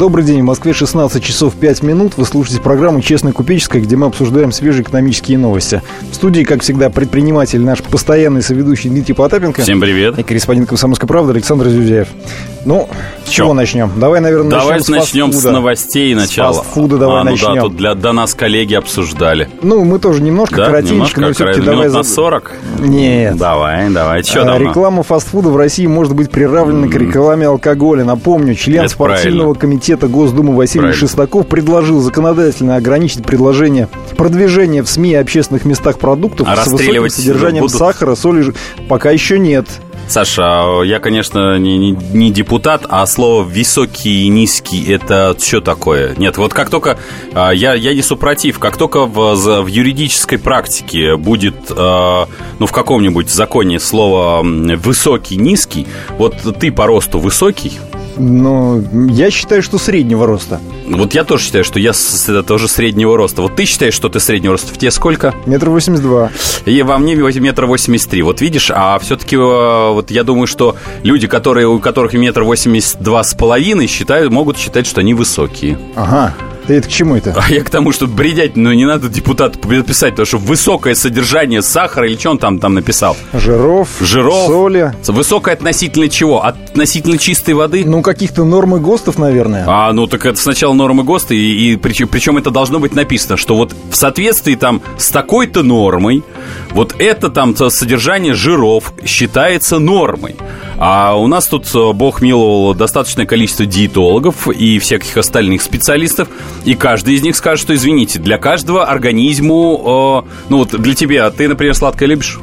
Добрый день, в Москве 16 часов 5 минут. Вы слушаете программу «Честная купеческая», где мы обсуждаем свежие экономические новости. В студии, как всегда, предприниматель, наш постоянный соведущий Дмитрий Потапенко. Всем привет. И корреспондент «Комсомольской правды» Александр Зюзяев. Ну, с чего начнем? Давай, наверное, Давай начнем с начнем с новостей начала. С фастфуда давай а, ну начнем. да, тут для, до нас коллеги обсуждали. Ну, мы тоже немножко Да, коротенько, немножко, но все-таки минут давай... на за- 40? Нет. Давай, давай. Что А? Реклама фастфуда в России может быть приравнена к рекламе алкоголя. Напомню, член Это спортивного правильно. комитета Госдумы Василий Правильно. Шестаков предложил законодательно ограничить предложение, продвижение в СМИ и общественных местах продуктов А с высоким содержанием будут? сахара, соли. Пока еще нет. Саша, я, конечно, не, не- не депутат, а слово «высокий» и «низкий» — это что такое? Нет, вот как только... а, Я, я не супротив, как только в, в юридической практике будет, а, ну, в каком-нибудь законе слово «высокий», «низкий», вот ты по росту высокий, Но я считаю, что среднего роста. вот я тоже считаю, что я с- это тоже среднего роста. Вот ты считаешь, что ты среднего роста? В тебе сколько? Метр восемьдесят два. И во мне метр восемьдесят три. Вот видишь, а все-таки вот я думаю, что люди, которые, у которых метр восемьдесят два с половиной, считают, могут считать, что они высокие. Ага. Ты это к чему это? А я к тому, что бредять, ну не надо депутату писать, потому что высокое содержание сахара или что он там, там написал? Жиров, Жиров. соли. Высокое относительно чего? Относительно чистой воды? Ну, каких-то нормы ГОСТов, наверное. А, ну так это сначала нормы ГОСТа, и, и причем, причем это должно быть написано, что вот в соответствии там с такой-то нормой, вот это там содержание жиров считается нормой. А у нас тут, э, бог миловал, достаточное количество диетологов и всяких остальных специалистов, и каждый из них скажет, что, извините, для каждого организму, э, ну вот для тебя, ты, например, сладкое любишь?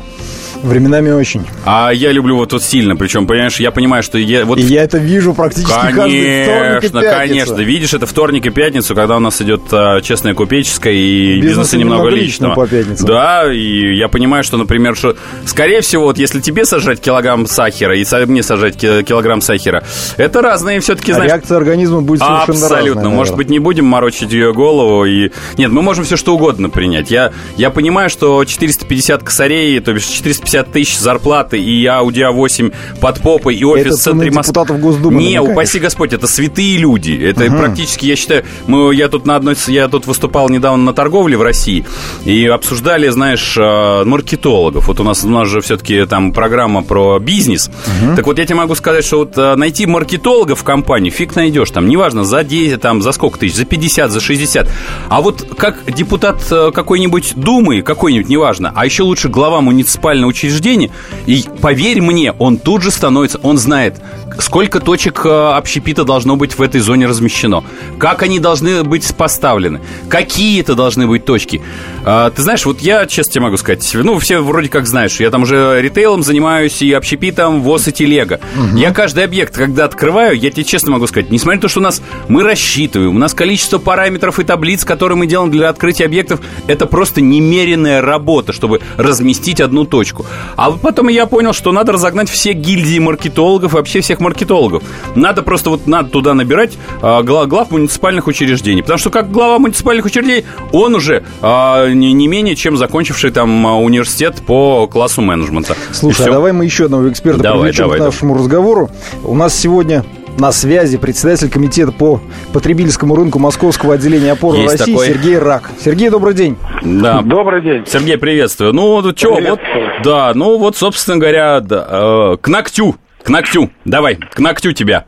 Временами очень. А я люблю вот тут сильно, причем, понимаешь, я понимаю, что я вот И я это вижу практически каждый вторник и Конечно, пятницу. конечно. Видишь, это вторник и пятницу, когда у нас идет а, честная купеческая и Бизнеса бизнеса немного немного личного. по пятницам. Да, и я понимаю, что, например, что, скорее всего, вот если тебе сажать килограмм сахара и мне сажать ки- килограмм сахара, это разные все-таки, А знаешь, реакция организма будет совершенно Абсолютно. разная, Может наверное. быть, не будем морочить ее голову. И... Нет, мы можем все что угодно принять. Я, я понимаю, что 450 косарей, то бишь 450 тысяч зарплаты и Audi A8 под попой, и офис Это в центре Москвы. Госдумы Не, намекаешь. упаси Господь, это святые люди. Это практически, я считаю, мы, я тут на одной, я тут выступал недавно на торговле в России и обсуждали, знаешь, э, маркетологов. Вот у нас, у нас же все-таки там программа про бизнес. Так вот, я тебе могу сказать, что вот э, найти маркетолога в компании фиг найдешь. Там, неважно, за 10, там, за сколько тысяч, за 50, за 60. А вот как депутат э, какой-нибудь думы, какой-нибудь, неважно, а еще лучше глава муниципального учреждения, и поверь мне, он тут же становится, он знает, сколько точек э, общепита должно быть в этой зоне размещено, как они должны быть поставлены, какие это должны быть точки. А, Ты знаешь, вот я, честно тебе могу сказать, ну, все вроде как знаешь, я там уже ритейлом занимаюсь и общепитом, ВОЗ и телега. Я каждый объект, когда открываю, я тебе честно могу сказать, несмотря на то, что у нас мы рассчитываем, у нас количество параметров и таблиц, которые мы делаем для открытия объектов, это просто немеренная работа, чтобы разместить одну точку. А потом я понял, что надо разогнать все гильдии маркетологов, вообще всех маркетологов. Надо просто вот надо туда набирать а, гла- глав муниципальных учреждений. Потому что как глава муниципальных учреждений, он уже а, не, не менее чем закончивший там а, университет по классу менеджмента. И Слушай, а давай мы еще одного эксперта Давай, привлечем давай, к нашему разговору. У нас сегодня на связи председатель комитета по потребительскому рынку Московского отделения опоры Есть России такой. Сергей Рак. Сергей, добрый день. Да. Добрый день. Сергей, приветствую. Ну, вот что, вот, да, ну вот, собственно говоря, да, э, к ногтю. К ногтю. Давай, к ногтю тебя.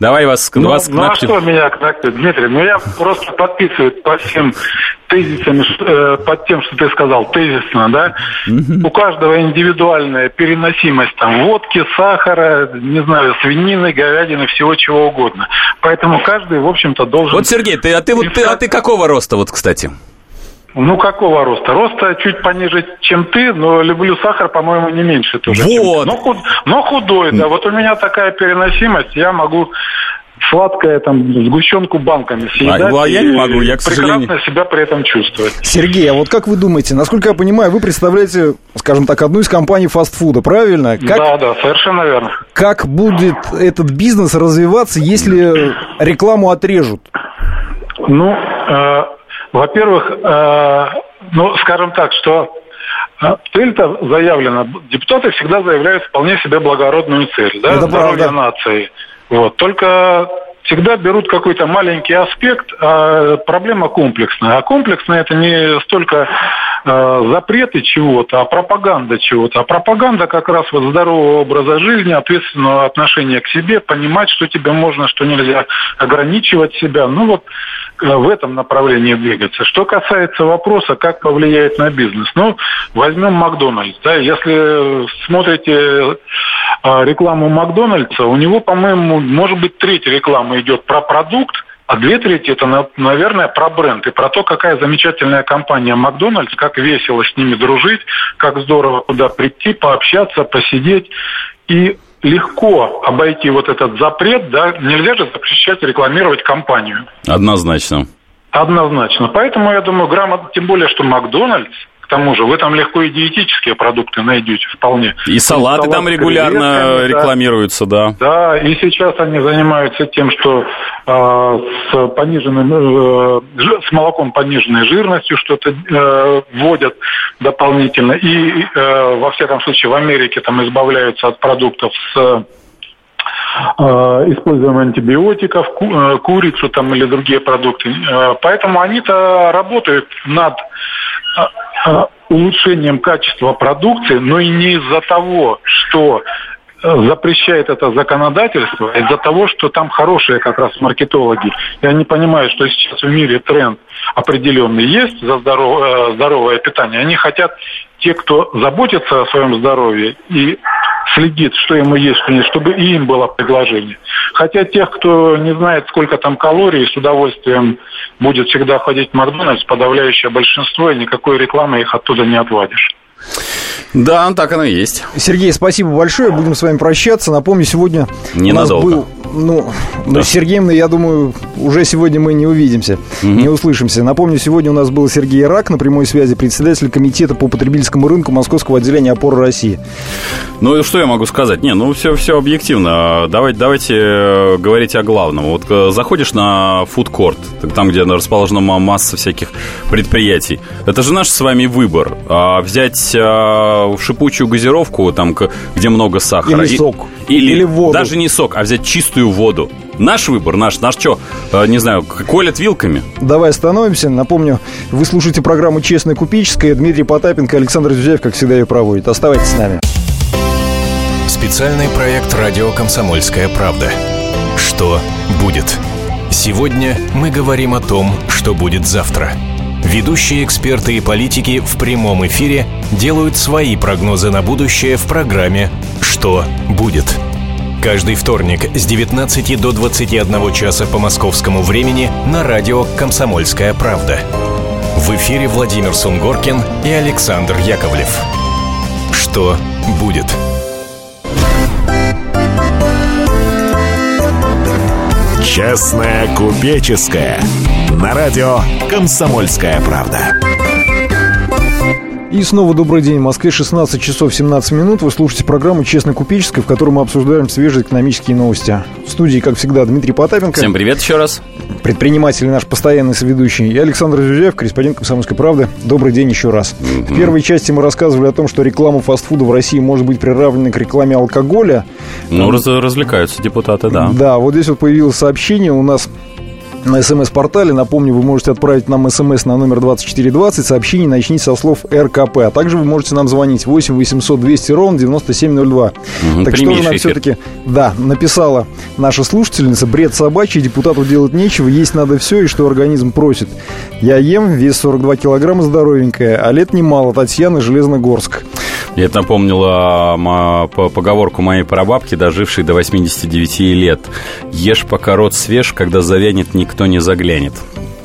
Давай вас, Ну, вас к ну а ногтю. что меня к ногтю, Дмитрий? Ну я просто подписываюсь по всем тезисам, э, под тем, что ты сказал, тезисно, да? У каждого индивидуальная переносимость там водки, сахара, не знаю, свинины, говядины, всего чего угодно. Поэтому каждый, в общем-то, должен... Вот, Сергей, ты, а ты вот ты, а ты какого роста, вот, кстати? Ну, какого роста? Роста чуть пониже, чем ты, но люблю сахар, по-моему, не меньше тоже. Вот. Но, худ- но худой, да. Вот у меня такая переносимость, я могу сладкое, там, сгущенку банками съедать. а я не могу, я, к прекрасно сожалению. себя при этом чувствовать. Сергей, а вот как вы думаете, насколько я понимаю, вы представляете, скажем так, одну из компаний фастфуда, правильно? Как, Да, да, совершенно верно. как будет этот бизнес развиваться, если рекламу отрежут? Ну, э, во-первых, э, ну, скажем так, что а цель-то заявлена. Депутаты всегда заявляют вполне себе благородную цель. Да? Это Здоровье правда. нации. Вот. Только всегда берут какой-то маленький аспект, а проблема комплексная. А комплексная это не столько э, запреты чего-то, а пропаганда чего-то. А пропаганда как раз вот здорового образа жизни, ответственного отношения к себе, понимать, что тебе можно, что нельзя, ограничивать себя. Ну вот э, в этом направлении двигаться. Что касается вопроса, как повлияет на бизнес. Ну, возьмем Макдональдс. Да, если смотрите э, рекламу Макдональдса, у него, по-моему, может быть, третья реклама идет про продукт, а две трети это, на- наверное, про бренд и про то, какая замечательная компания Макдональдс, как весело с ними дружить, как здорово туда прийти, пообщаться, посидеть. И легко обойти вот этот запрет, да, нельзя же запрещать рекламировать компанию. Однозначно. Однозначно. Поэтому, я думаю, грамотно, тем более, что Макдональдс, тому же, вы там легко и диетические продукты найдете вполне. И салаты салат там регулярно рекламируются, да. Да, и сейчас они занимаются тем, что э, с пониженным, э, с молоком пониженной жирностью что-то э, вводят дополнительно. И э, во всяком случае в Америке там избавляются от продуктов с э, используем антибиотиков, э, курицу там или другие продукты. Э, Поэтому они-то работают над улучшением качества продукции, но и не из-за того, что э, запрещает это законодательство, а из-за того, что там хорошие как раз маркетологи. И они понимают, что сейчас в мире тренд определенный есть за здоров- э, здоровое питание. Они хотят, те, кто заботится о своем здоровье и следит, что ему есть, нет, чтобы и им было предложение. Хотя тех, кто не знает, сколько там калорий, с удовольствием будет всегда ходить в Макдональдс, подавляющее большинство, и никакой рекламы их оттуда не отвадишь. Да, так оно и есть. Сергей, спасибо большое. Будем с вами прощаться. Напомню, сегодня Ненадолго. у нас был... Ну, Да. с Сергеем, я думаю, уже сегодня мы не увидимся, не услышимся. Напомню, сегодня у нас был Сергей Рак на прямой связи, председатель комитета по потребительскому рынку Московского отделения опоры России. Ну, и что я могу сказать? Не, ну, все, все объективно. Давайте, давайте э, говорить о главном. Вот э, заходишь на фудкорт, там, где расположена ма- масса всяких предприятий. Это же наш с вами выбор. А взять э, шипучую газировку, там, где много сахара. Или И- сок. Или, Или воду. Даже не сок, а взять чистую воду. Наш выбор, наш, наш что, э, не знаю, колят вилками? Давай остановимся. Напомню, вы слушаете программу «Честная купеческая». Дмитрий Потапенко, Александр Зюзяев, как всегда, ее проводит. Оставайтесь с нами. Специальный проект «Радио Комсомольская правда». Что будет? Сегодня мы говорим о том, что будет завтра. Ведущие эксперты и политики в прямом эфире делают свои прогнозы на будущее в программе «Что будет?». Каждый вторник с 19 до 21 часа по московскому времени на радио «Комсомольская правда». В эфире Владимир Сунгоркин и Александр Яковлев. Что будет? Честная купеческая. На радио «Комсомольская правда». И снова добрый день. В Москве 16 часов 17 минут. Вы слушаете программу «Честная купеческая», в которой мы обсуждаем свежие экономические новости. В студии, как всегда, Дмитрий Потапенко, Всем привет еще раз. предприниматель и наш постоянный соведущий, и Александр Зюзяев, корреспондент «Комсомольской правды». Добрый день еще раз. В первой части мы рассказывали о том, что реклама фастфуда в России может быть приравнена к рекламе алкоголя. Ну, раз- развлекаются депутаты, да. Да, вот здесь вот появилось сообщение у нас на смс-портале. Напомню, вы можете отправить нам смс на номер 2420. Сообщение начните со слов РКП. А также вы можете нам звонить 8 800 200 ровно 9702. Мгм, так что же нам все-таки... Да, написала наша слушательница. Бред собачий, депутату делать нечего, есть надо все, и что организм просит. Я ем, вес 42 килограмма, здоровенькая, а лет немало. Татьяна, Железногорск. Я это напомнила ма- по- поговорку моей прабабки, дожившей до 89 лет. Ешь, пока рот свеж, когда завянет, никто не заглянет.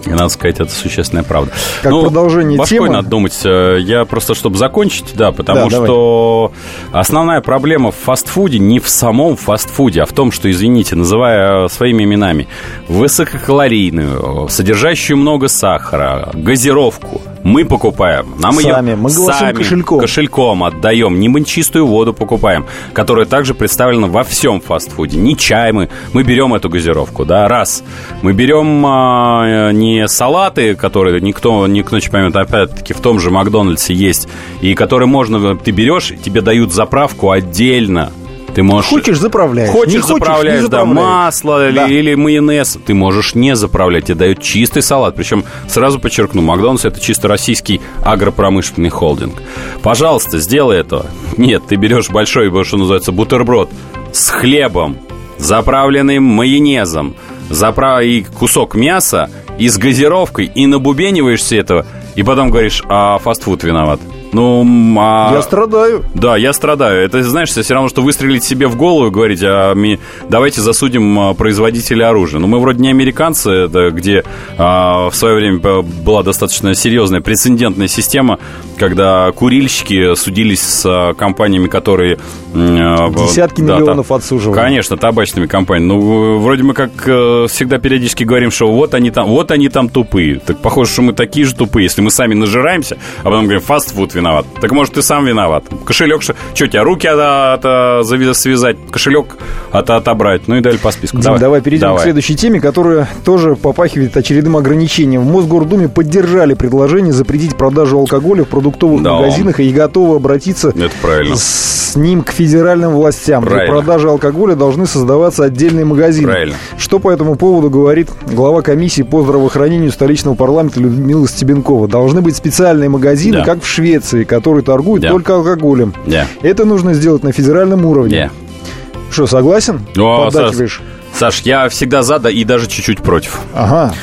И надо сказать, это существенная правда. Как продолжение башкой темы. надо думать. э, Я просто, чтобы закончить, да, потому Да, давай. что основная проблема в фастфуде не в самом фастфуде, а в том, что, извините, называя своими именами, высококалорийную, содержащую много сахара, газировку, Мы покупаем. Нам Сами. ее Мы сами кошельком. кошельком отдаем. Не мы чистую воду покупаем, которая также представлена во всем фастфуде. Не чай мы. Мы берем эту газировку, да, раз. Мы берем а, не салаты, которые никто, никто не поймет, опять-таки в том же Макдональдсе есть, и которые можно, ты берешь, тебе дают заправку отдельно. Ты можешь... Хочешь, заправляешь. Хочешь, Не заправляешь, да, заправляешь. масло Да. или, или майонез. Ты можешь не заправлять, тебе дают чистый салат. Причем, сразу подчеркну, Макдональдс это чисто российский агропромышленный холдинг. Пожалуйста, сделай это. Нет, ты берешь большой, что называется, бутерброд с хлебом, заправленным майонезом, запра... и кусок мяса, и с газировкой, и набубениваешься этого, и потом говоришь, а фастфуд виноват. Ну, а... Я страдаю. Да, я страдаю. Это, знаешь, все равно, что выстрелить себе в голову и говорить, а ми- давайте засудим а, производителя оружия. Ну, мы вроде не американцы, это где а, в свое время была достаточно серьезная прецедентная система, когда курильщики судились с а, компаниями, которые... в- Десятки да, миллионов там- отсуживали. Конечно, табачными компаниями. Ну, вроде мы как э, всегда периодически говорим, что вот они там, вот они там тупые. Так похоже, что мы такие же тупые, если мы сами нажираемся, а потом говорим, фастфуд виноват. Так может, ты сам виноват. Кошелек, что, что тебя руки от, от- зави- связать, кошелек от, отобрать. Ну и далее по списку. Дим, давай, перейдем к следующей теме, которая тоже попахивает очередным ограничением. В Мосгордуме поддержали предложение запретить продажу алкоголя в продуктовых Да. магазинах и готовы обратиться с ним к федеральным властям. Для Правильно. продажи алкоголя должны создаваться отдельные магазины. Правильно. Что по этому поводу говорит глава комиссии по здравоохранению столичного парламента Людмила Стебенкова? Должны быть специальные магазины, Да. как в Швеции, которые торгуют Да. только алкоголем. Да. Это нужно сделать на федеральном уровне. Да. Что, согласен? А, Поддакиваешь? Саш, я всегда за, да, и даже чуть-чуть против. Ага.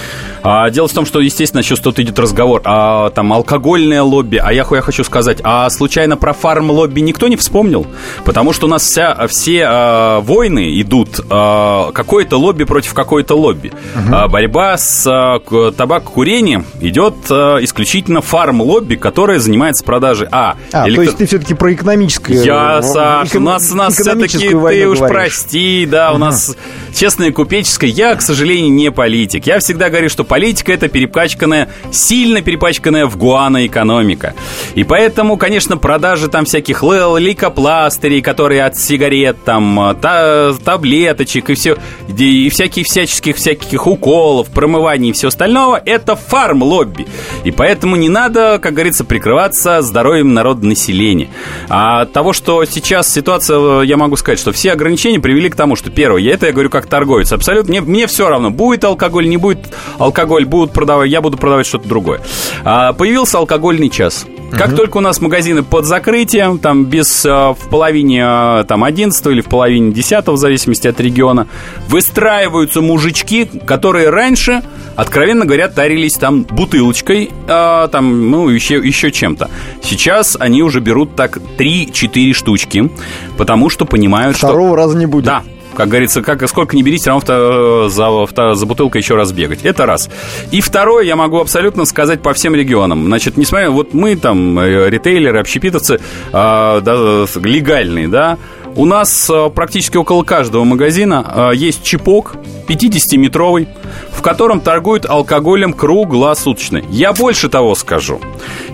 А, дело в том, что, естественно, сейчас тут идет разговор о там алкогольное лобби. А я, я хочу сказать, а случайно про фарм-лобби никто не вспомнил? Потому что у нас вся, все а, войны идут а, какое-то лобби против какой-то лобби. А, борьба с а, табакокурением идет а, исключительно фарм-лобби, которое занимается продажей А. А, электро- то есть ты все-таки про экономическое... я, в- Саш, у эко- нас, у нас все-таки, ты войну уж говоришь. прости, да, у нас честное купеческое. Я, к сожалению, не политик. Я всегда говорю, что политика это перепачканная, сильно перепачканная в гуано экономика. И поэтому, конечно, продажи там всяких лейкопластырей, которые от сигарет, там, та- таблеточек и все, и всяких всяческих всяких уколов, промываний и все остального, это фарм-лобби. И поэтому не надо, как говорится, прикрываться здоровьем народа населения. А того, что сейчас ситуация, э, я могу сказать, что все ограничения привели к тому, что первое, я это я говорю как торговец, абсолютно, мне, мне все равно, будет алкоголь, не будет алкоголь, будут продавать, я буду продавать что-то другое. А, появился алкогольный час. Как только у нас магазины под закрытием, там без э, в половине э, там 11 или в половине 10 в зависимости от региона, выстраиваются мужички, которые раньше, откровенно говоря, тарились там бутылочкой, э, там, ну, еще, еще чем-то. Сейчас они уже берут так 3-4 штучки, потому что понимают, что... Второго раза не будет. Да, как говорится, как, сколько не берите, равно вто- за, за бутылкой еще раз бегать. Это раз. И второе, я могу абсолютно сказать по всем регионам. Значит, несмотря, вот мы там, э, ритейлеры, общепитовцы, э, да, легальные, да, у нас э, практически около каждого магазина э, есть чипок 50-метровый, в котором торгуют алкоголем круглосуточно. Я больше того скажу.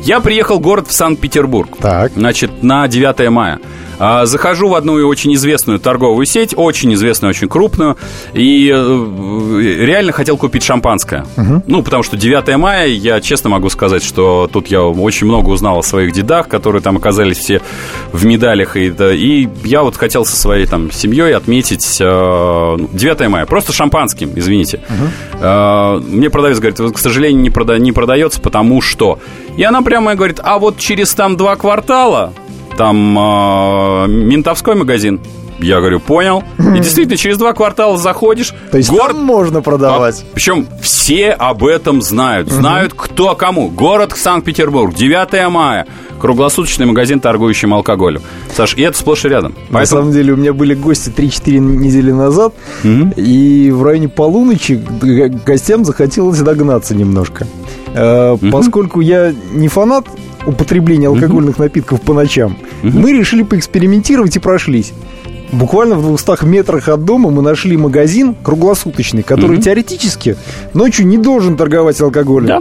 Я приехал в город в Санкт-Петербург. Так. Значит, на 9 мая. А, Захожу в одну очень известную торговую сеть, очень известную, очень крупную, и э, реально хотел купить шампанское. Ну, потому что 9 мая, я честно могу сказать, что тут я очень много узнал о своих дедах, которые там оказались все в медалях, и, да, и я вот хотел со своей там семьей отметить э, 9 мая, просто шампанским, извините. Э, Мне продавец говорит, «Вот, к сожалению, не, прода- не продается, потому что... И она прямо говорит, а вот через там два квартала там э, ментовской магазин. Я говорю, понял. И действительно, через два квартала заходишь. То есть город там можно продавать. причем все об этом знают. Знают кто кому. Город Санкт-Петербург, 9 мая. Круглосуточный магазин, торгующий алкоголем. Саш, и это сплошь и рядом. На самом деле у меня были гости 3-4 недели назад, и в районе полуночи гостям захотелось догнаться немножко. Э, Поскольку я не фанат употребления алкогольных напитков по ночам, мы решили поэкспериментировать и прошлись. буквально в 200 метрах от дома мы нашли магазин круглосуточный, который mm-hmm. теоретически ночью не должен торговать алкоголем. Да.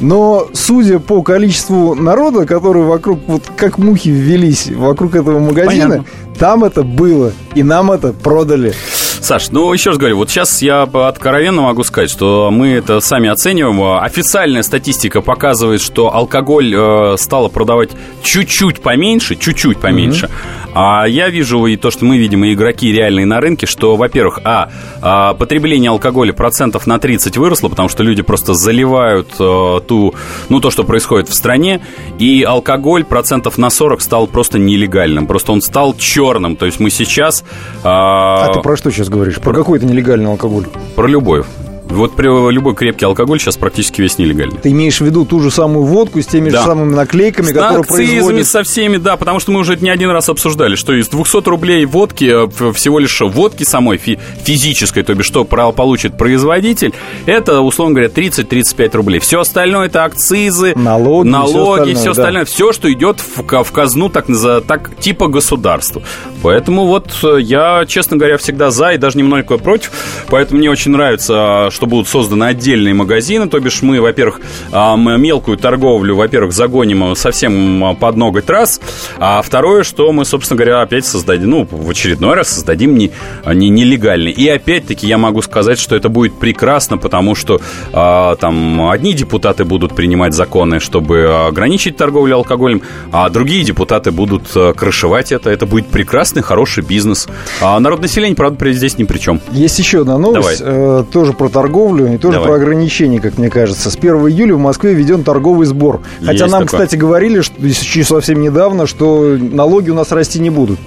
Но судя по количеству народа, который вокруг, вот как мухи ввелись вокруг этого магазина, Понятно. там это было, и нам это продали. Саш, ну еще раз говорю, вот сейчас я откровенно могу сказать, что мы это сами оцениваем. Официальная статистика показывает, что алкоголь э, стало продавать чуть-чуть поменьше, чуть-чуть поменьше. Mm-hmm. А я вижу и то, что мы видим, и игроки реальные на рынке, что, во-первых, а, а потребление алкоголя процентов на 30 выросло, потому что люди просто заливают э, ту, ну, то, что происходит в стране, и алкоголь процентов на 40 стал просто нелегальным, просто он стал черным, то есть мы сейчас... Э, а ты про что сейчас говоришь? Про какой-то нелегальный алкоголь? Про любой. Вот любой крепкий алкоголь сейчас практически весь нелегальный. Ты имеешь в виду ту же самую водку с теми да. же самыми наклейками, с которые производят... со всеми, да, потому что мы уже не один раз обсуждали, что из 200 рублей водки, э, всего лишь водки самой фи- физической, то бишь что получит производитель, это, условно говоря, 30-35 рублей. Все остальное это акцизы, налоги, налоги все остальное, все, остальное, да. все что идет в, в казну так, так типа государства. Поэтому вот э, я, честно говоря, всегда за и даже немного против. Поэтому мне очень нравится, что будут созданы отдельные магазины, то бишь мы, во-первых, а, мелкую торговлю, во-первых, загоним совсем под ноготь раз, а второе, что мы, собственно говоря, опять создадим, ну, в очередной раз создадим не, не нелегальный. И опять-таки я могу сказать, что это будет прекрасно, потому что а, там одни депутаты будут принимать законы, чтобы ограничить торговлю алкоголем, а другие депутаты будут а, крышевать это. Это будет прекрасный, хороший бизнес. А народ населения, правда, здесь ни при чем. Есть еще одна новость, э, тоже про торговлю торговлю и тоже Давай. про ограничения, как мне кажется. С 1 июля в Москве введен торговый сбор. Хотя Есть нам, такое. кстати, говорили, что еще совсем недавно, что налоги у нас расти не будут.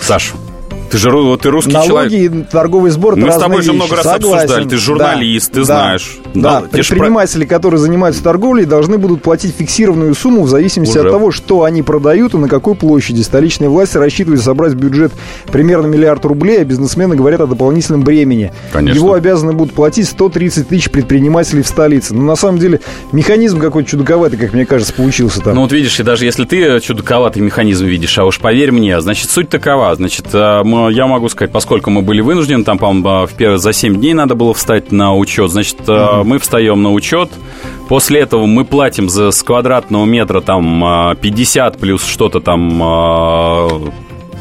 Саш, ты же ты русский Налоги человек. Налоги и торговый сбор Мы с тобой же много раз Согласен. обсуждали. Ты журналист, да, ты да, знаешь. Да, да. предприниматели, которые занимаются торговлей, должны будут платить фиксированную сумму в зависимости Уже. от того, что они продают и на какой площади. Столичные власти рассчитывают собрать бюджет примерно миллиард рублей, а бизнесмены говорят о дополнительном бремени. Конечно. Его обязаны будут платить 130 тысяч предпринимателей в столице. Но на самом деле механизм какой-то чудаковатый, как мне кажется, получился там. Ну вот видишь, и даже если ты чудаковатый механизм видишь, а уж поверь мне, значит, суть такова. Значит, я могу сказать, поскольку мы были вынуждены, там, по-моему, за 7 дней надо было встать на учет, значит, mm-hmm. мы встаем на учет, После этого мы платим за с квадратного метра там 50 плюс что-то там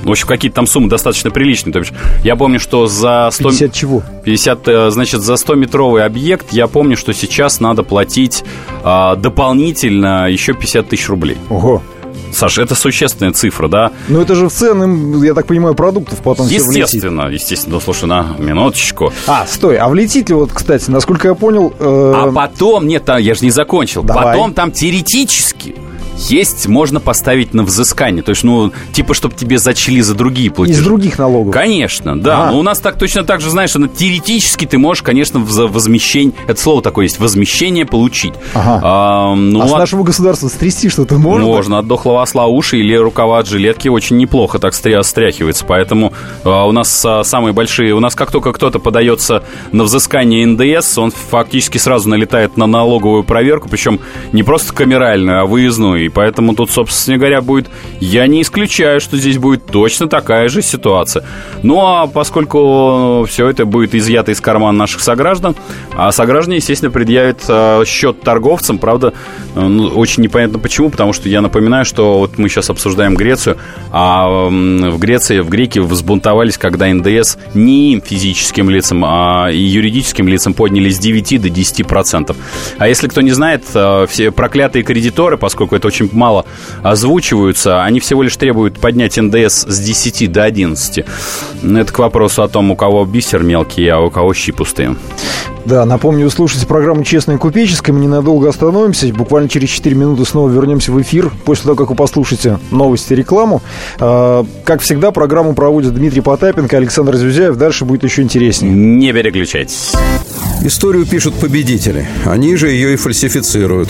в общем, какие-то там суммы достаточно приличные. То есть я помню, что за 100... 50 чего? 50, э, значит, за 100-метровый объект я помню, что сейчас надо платить а, дополнительно еще 50 тысяч рублей. Ого. Саша, это существенная цифра, да? Ну, это же в цены, я так понимаю, продуктов потом Естественно, естественно. Ну, слушай, на минуточку. А, стой, а влетит ли вот, кстати, насколько я понял... Э... А потом, нет, я же не закончил. Давай. Потом там теоретически есть, можно поставить на взыскание. То есть, ну, типа, чтобы тебе зачли за другие платежи. Из других налогов. Конечно, да. А. Но у нас так точно так же, знаешь, что теоретически ты можешь, конечно, за возмещение, это слово такое есть, возмещение получить. Ага. А, ну, а с нашего государства стрясти что-то можно? Можно. От дохлого осла уши или рукава от жилетки очень неплохо так стряхивается. Поэтому а, у нас а, самые большие... У нас как только кто-то подается на взыскание НДС, он фактически сразу налетает на налоговую проверку, причем не просто камеральную, а выездную и поэтому тут, собственно говоря, будет... Я не исключаю, что здесь будет точно такая же ситуация. Ну, а поскольку все это будет изъято из кармана наших сограждан, а сограждане, естественно, предъявят э, счет торговцам, правда, э, ну, очень непонятно почему, потому что я напоминаю, что вот мы сейчас обсуждаем Грецию, а в Греции, в Греки взбунтовались, когда НДС не им, физическим лицам, а и юридическим лицам подняли с 9 до 10 процентов. А если кто не знает, э, все проклятые кредиторы, поскольку это очень мало озвучиваются. Они всего лишь требуют поднять НДС с 10 до 11. Это к вопросу о том, у кого бисер мелкий, а у кого щи пустые. Да, напомню, вы слушаете программу «Честная купеческая». Мы ненадолго остановимся. Буквально через 4 минуты снова вернемся в эфир. После того, как вы послушаете новости, рекламу. А, как всегда, программу проводят Дмитрий Потапенко, Александр Зюзяев. Дальше будет еще интереснее. Не переключайтесь. Историю пишут победители. Они же ее и фальсифицируют.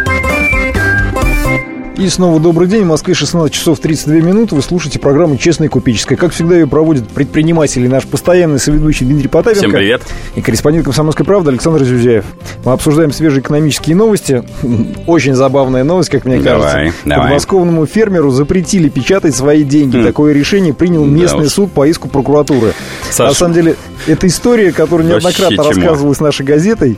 И снова добрый день. В Москве 16 часов 32 минуты. Вы слушаете программу «Честная купеческая». Как всегда, ее проводят предприниматели. Наш постоянный соведущий Дмитрий Потапенко. Всем привет. И корреспондент «Комсомольской правды» Александр Зюзяев. Мы обсуждаем свежие экономические новости. Очень забавная новость, как мне Давай, кажется. давай. Подмосковному фермеру запретили печатать свои деньги. Хм. Такое решение принял Да местный уж. суд по иску прокуратуры. Саша. На самом деле, эта история, которая неоднократно рассказывалась нашей газетой,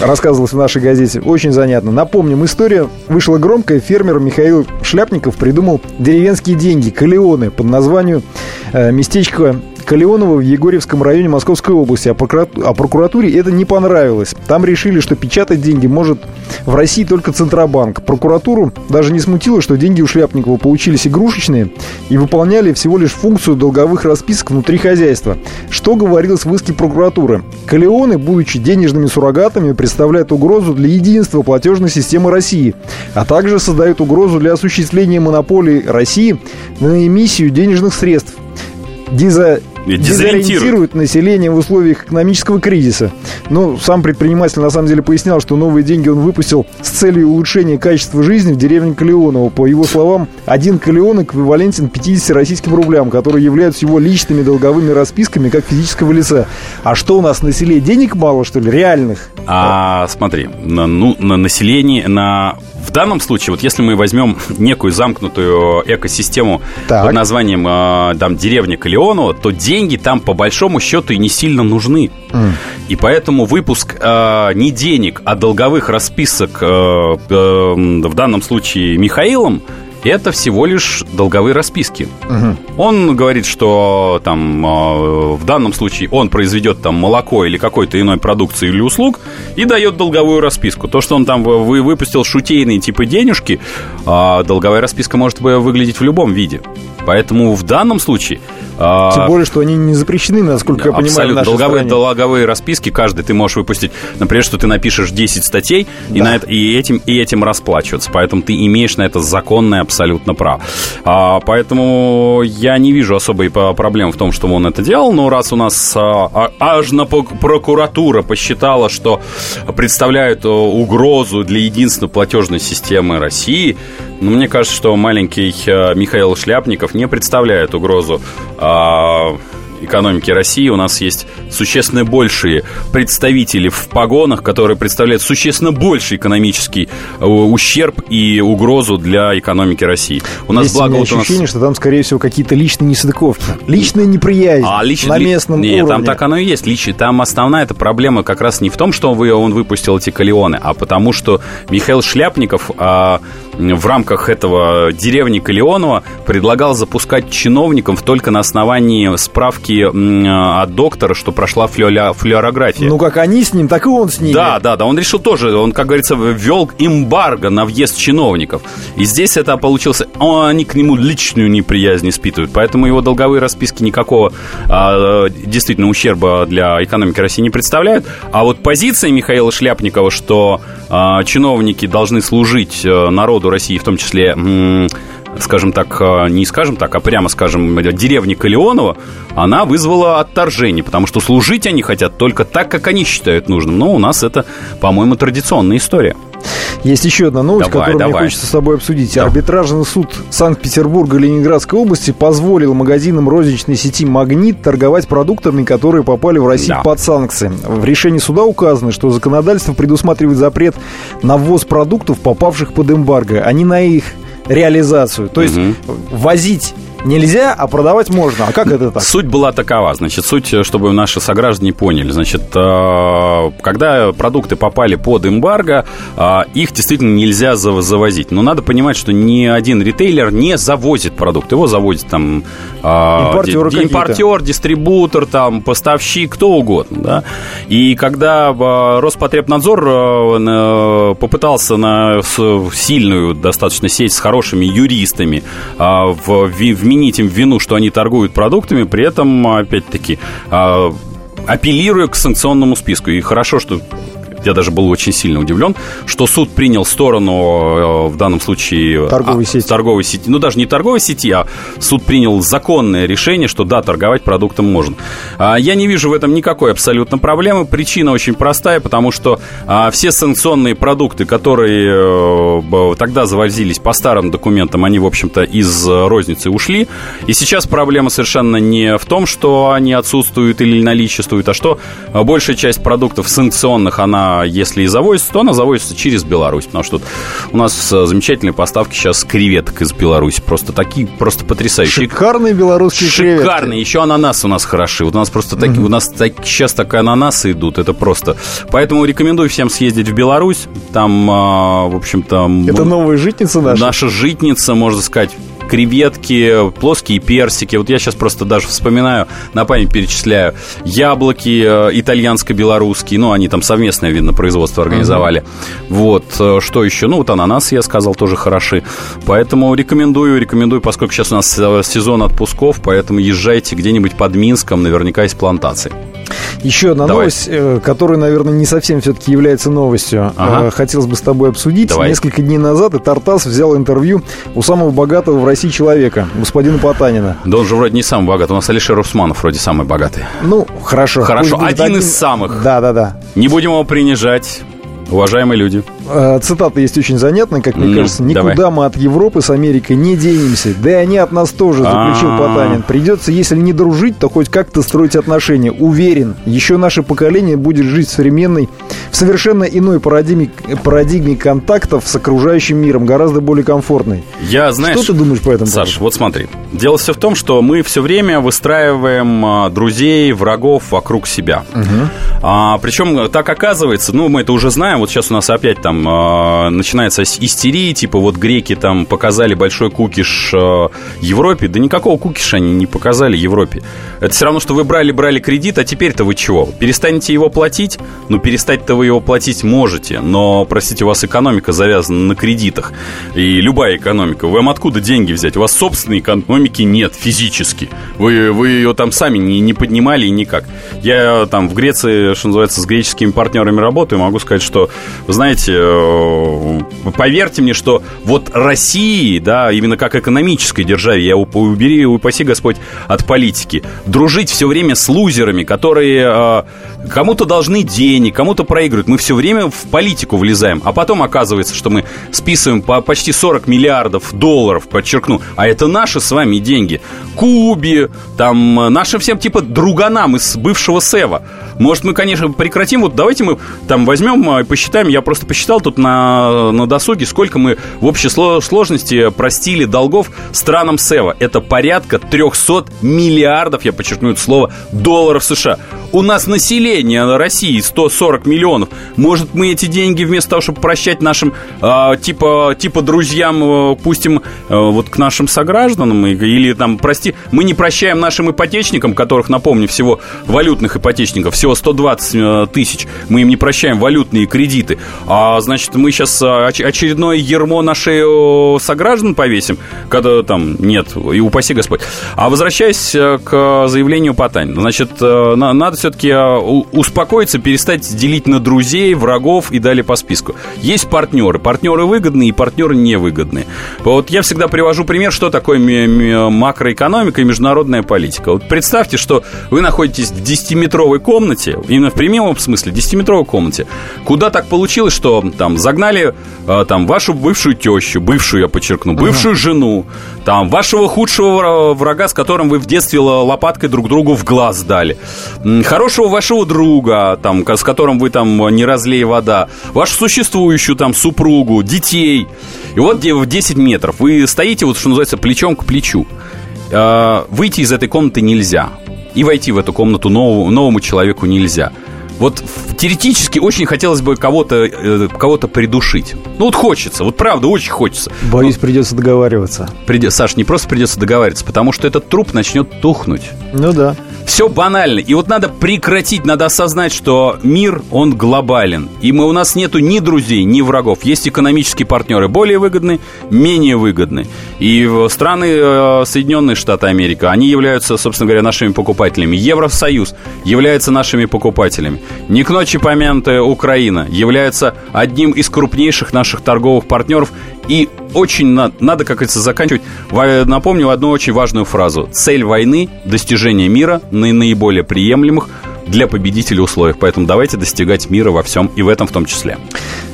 рассказывалось в нашей газете. Очень занятно. Напомним, история вышла громкая. Фермер Михаил Шляпников придумал деревенские деньги, калеоны, под названием э, местечко Калеоново в Егорьевском районе Московской области. А, прокурат- а прокуратуре это не понравилось. Там решили, что печатать деньги может в России только Центробанк. Прокуратуру даже не смутило, что деньги у Шляпникова получились игрушечные и выполняли всего лишь функцию долговых расписок внутри хозяйства. Что говорилось в иске прокуратуры? Калеоны, будучи денежными суррогатами, представляют угрозу для единства платежной системы России, а также создают угрозу для осуществления монополии России на эмиссию денежных средств. И дезориентирует. дезориентирует население в условиях экономического кризиса. Ну, сам предприниматель на самом деле пояснял, что новые деньги он выпустил с целью улучшения качества жизни в деревне Калеоново. По его словам, один калеон эквивалентен 50 российским рублям, которые являются его личными долговыми расписками как физического лица. А что у нас на селе? Денег мало, что ли? Реальных? А смотри, на, ну, на население, на в данном случае, вот если мы возьмем некую замкнутую экосистему Так. под названием э, там деревня Калеонова, то деньги там по большому счету и не сильно нужны. И поэтому выпуск э, не денег, а долговых расписок э, э, в данном случае Михаилом это всего лишь долговые расписки. Он говорит, что там э, в данном случае он произведет там молоко или какой-то иной продукции или услуг и дает долговую расписку. То, что он там вы- вы- выпустил шутейные типы денежки, а долговая расписка может выглядеть в любом виде. Поэтому в данном случае... а, Тем более, что они не запрещены, насколько я понимаю, Абсолютно. Долговые, стране. долговые расписки каждый ты можешь выпустить, например, что ты напишешь 10 статей и, Да. на это, и, этим, и этим расплачиваться. Поэтому ты имеешь на это законное абсолютно право. А, поэтому я не вижу особой проблем в том, что он это делал. Но раз у нас а, а- аж на прокуратура посчитала, что представляют а, угрозу для единственной платежной системы России, ну, мне кажется, что маленький а, Михаил Шляпников не представляет угрозу а, экономики России. У нас есть существенно большие представители в погонах, которые представляют существенно больше экономический э, ущерб и угрозу для экономики России. У нас Есть у благо меня вот у нас... ощущение, что там, скорее всего, какие-то личные несостыковки. Личная неприязнь А лично на местном Нет, уровне. там так оно и есть. Лично там основная эта проблема как раз не в том, что вы, он выпустил эти калеоны, а потому что Михаил Шляпников а, в рамках этого деревни Калеонова предлагал запускать чиновникам только на основании справки м, от доктора, что прошла флюорография. Ну, как они с ним, так и он с ними. Да, да, да. Он решил тоже, он, как говорится, ввел эмбарго на въезд чиновников. И здесь это получился, о, они к нему личную неприязнь испытывают. Поэтому его долговые расписки никакого а, действительно ущерба для экономики России не представляют. А вот позиция Михаила Шляпникова, что а, чиновники должны служить э, народу России, в том числе скажем так, э, не скажем так, а прямо скажем, деревни Калеонова, она вызвала отторжение, потому что служить они хотят только так, как они считают нужным. Но у нас это, по-моему, традиционная история. Есть еще одна новость, Давай, которую мне давай. хочется с тобой обсудить. Да. Арбитражный суд Санкт-Петербурга и Ленинградской области позволил магазинам розничной сети «Магнит» торговать продуктами, которые попали в Россию Да. под санкции. В решении суда указано, что законодательство предусматривает запрет на ввоз продуктов, попавших под эмбарго, а не на их реализацию. То есть возить нельзя, а продавать можно. А как это так? Суть была такова. Значит, суть, чтобы наши сограждане поняли. Значит, э, когда продукты попали под эмбарго, э, их действительно нельзя зав- завозить. Но надо понимать, что ни один ритейлер не завозит продукт. Его завозит там... э, Импортеры ди-. Импортер, дистрибутор, там, поставщик, кто угодно. Да? И когда э, Роспотребнадзор э, на- попытался на сильную достаточно сеть с хорошими юристами э, в- ви- вменить им вину, что они торгуют продуктами, при этом, опять-таки, э, апеллируя к санкционному списку. И хорошо, что я даже был очень сильно удивлен, что суд принял сторону, э, в данном случае... Торговой а, сети. Торговой сети. Ну, даже не торговой сети, а суд принял законное решение, что да, торговать продуктом можно. А, я не вижу в этом никакой абсолютно проблемы. Причина очень простая, потому что а, все санкционные продукты, которые э, тогда завозились по старым документам, они, в общем-то, из розницы ушли. И сейчас проблема совершенно не в том, что они отсутствуют или наличествуют, а что большая часть продуктов санкционных, она, если и завозится, то она завозится через Беларусь. Потому что у нас э, замечательные поставки сейчас креветок из Беларуси. Просто такие, просто потрясающие. Шикарные белорусские Шикарные. креветки. Шикарные. Еще ананасы у нас хороши. Вот у нас просто такие, у нас так, сейчас так ананасы идут. Это просто. Поэтому рекомендую всем съездить в Беларусь. Там, а, в общем-то... Это новая житница наша? Наша житница, можно сказать, креветки, плоские персики. Вот я сейчас просто даже вспоминаю, на память перечисляю. Яблоки э, итальянско-белорусские, ну, они там совместное, видно, производство организовали. Uh-huh. Вот, э, что еще? Ну, вот ананасы, я сказал, тоже хороши. Поэтому рекомендую, рекомендую, поскольку сейчас у нас э, сезон отпусков, поэтому езжайте где-нибудь под Минском, наверняка есть плантации. Еще одна Давай. новость, которая, наверное, не совсем все-таки является новостью. Ага. Хотелось бы с тобой обсудить. Давай. Несколько дней назад Тартас взял интервью у самого богатого в России России человека, господина Потанина. Да он же вроде не самый богатый. У нас Алишер Усманов вроде самый богатый. Ну, хорошо. Хорошо, один, один из самых. Да, да, да. Не будем его принижать. Уважаемые люди. Э, цитата есть очень занятная, как мне ну, кажется. Никуда давай. мы от Европы с Америкой не денемся. Да и они от нас тоже, заключил А-а-а. Потанин. Придется, если не дружить, то хоть как-то строить отношения. Уверен, еще наше поколение будет жить в современной, в совершенно иной парадигме, парадигме контактов с окружающим миром, гораздо более комфортной. Я, знаешь... Что ты думаешь по этому Саш, поводу? вот смотри. Дело все в том, что мы все время выстраиваем а, друзей, врагов вокруг себя. Угу. А, причем так оказывается, ну, мы это уже знаем, вот сейчас у нас опять там э, начинается истерия, типа вот греки там показали большой кукиш э, Европе, да никакого кукиша они не показали Европе. Это все равно, что вы брали-брали кредит, а теперь-то вы чего? Перестанете его платить? Ну, перестать-то вы его платить можете, но, простите, у вас экономика завязана на кредитах. И любая экономика. Вам откуда деньги взять? У вас собственной экономики нет физически. Вы, вы ее там сами не, не поднимали никак. Я там в Греции, что называется, с греческими партнерами работаю, могу сказать, что вы знаете, поверьте мне, что вот России, да, именно как экономической державе, я убери, упаси Господь от политики, дружить все время с лузерами, которые э, кому-то должны денег, кому-то проигрывают. Мы все время в политику влезаем, а потом оказывается, что мы списываем по почти 40 миллиардов долларов, подчеркну, а это наши с вами деньги. Кубе, там, нашим всем типа друганам из бывшего Сева. Может, мы, конечно, прекратим, вот давайте мы там возьмем и посчитаем посчитаем. Я просто посчитал тут на, на досуге, сколько мы в общей сложности простили долгов странам СЭВа. Это порядка 300 миллиардов, я подчеркну это слово, долларов США. У нас население России 140 миллионов. Может, мы эти деньги вместо того, чтобы прощать нашим э, типа, типа друзьям, э, пустим э, вот к нашим согражданам? Или там, прости, мы не прощаем нашим ипотечникам, которых, напомню, всего валютных ипотечников, всего 120 э, тысяч. Мы им не прощаем валютные кредиты. А, значит, мы сейчас э, очередное ермо на сограждан повесим, когда там нет, и упаси Господь. А возвращаясь к заявлению Потанина, значит, надо все-таки а, успокоиться, перестать делить на друзей, врагов и далее по списку. Есть партнеры. Партнеры выгодные и партнеры невыгодные. Вот я всегда привожу пример, что такое макроэкономика и международная политика. Вот представьте, что вы находитесь в 10-метровой комнате, именно в прямом смысле, 10-метровой комнате, куда так получилось, что там загнали а, там вашу бывшую тещу, бывшую, я подчеркну, бывшую uh-huh. жену, там вашего худшего врага, с которым вы в детстве лопаткой друг другу в глаз дали хорошего вашего друга, там, с которым вы там не разлей вода, вашу существующую там супругу, детей. И вот где в 10 метров вы стоите, вот что называется, плечом к плечу. А, выйти из этой комнаты нельзя. И войти в эту комнату новому, новому человеку нельзя. Вот теоретически очень хотелось бы кого-то э, кого придушить. Ну вот хочется, вот правда, очень хочется. Боюсь, Но... придется договариваться. Приди... Саш, не просто придется договариваться, потому что этот труп начнет тухнуть. Ну да. Все банально. И вот надо прекратить, надо осознать, что мир, он глобален. И мы, у нас нету ни друзей, ни врагов. Есть экономические партнеры более выгодные, менее выгодные. И страны э, Соединенные Штаты Америки, они являются, собственно говоря, нашими покупателями. Евросоюз является нашими покупателями. Не к ночи помянутая Украина является одним из крупнейших наших торговых партнеров. И очень надо, надо как говорится, заканчивать. Напомню одну очень важную фразу. Цель войны – достижение мира на наиболее приемлемых для победителя условиях. Поэтому давайте достигать мира во всем, и в этом в том числе.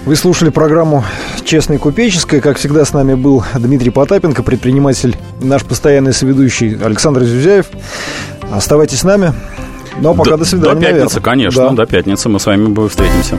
Вы слушали программу «Честная купеческая». Как всегда, с нами был Дмитрий Потапенко, предприниматель, наш постоянный соведущий Александр Зюзяев. Оставайтесь с нами. Ну, а пока до, до свидания. До пятницы, наверное. конечно. Да. До пятницы мы с вами встретимся.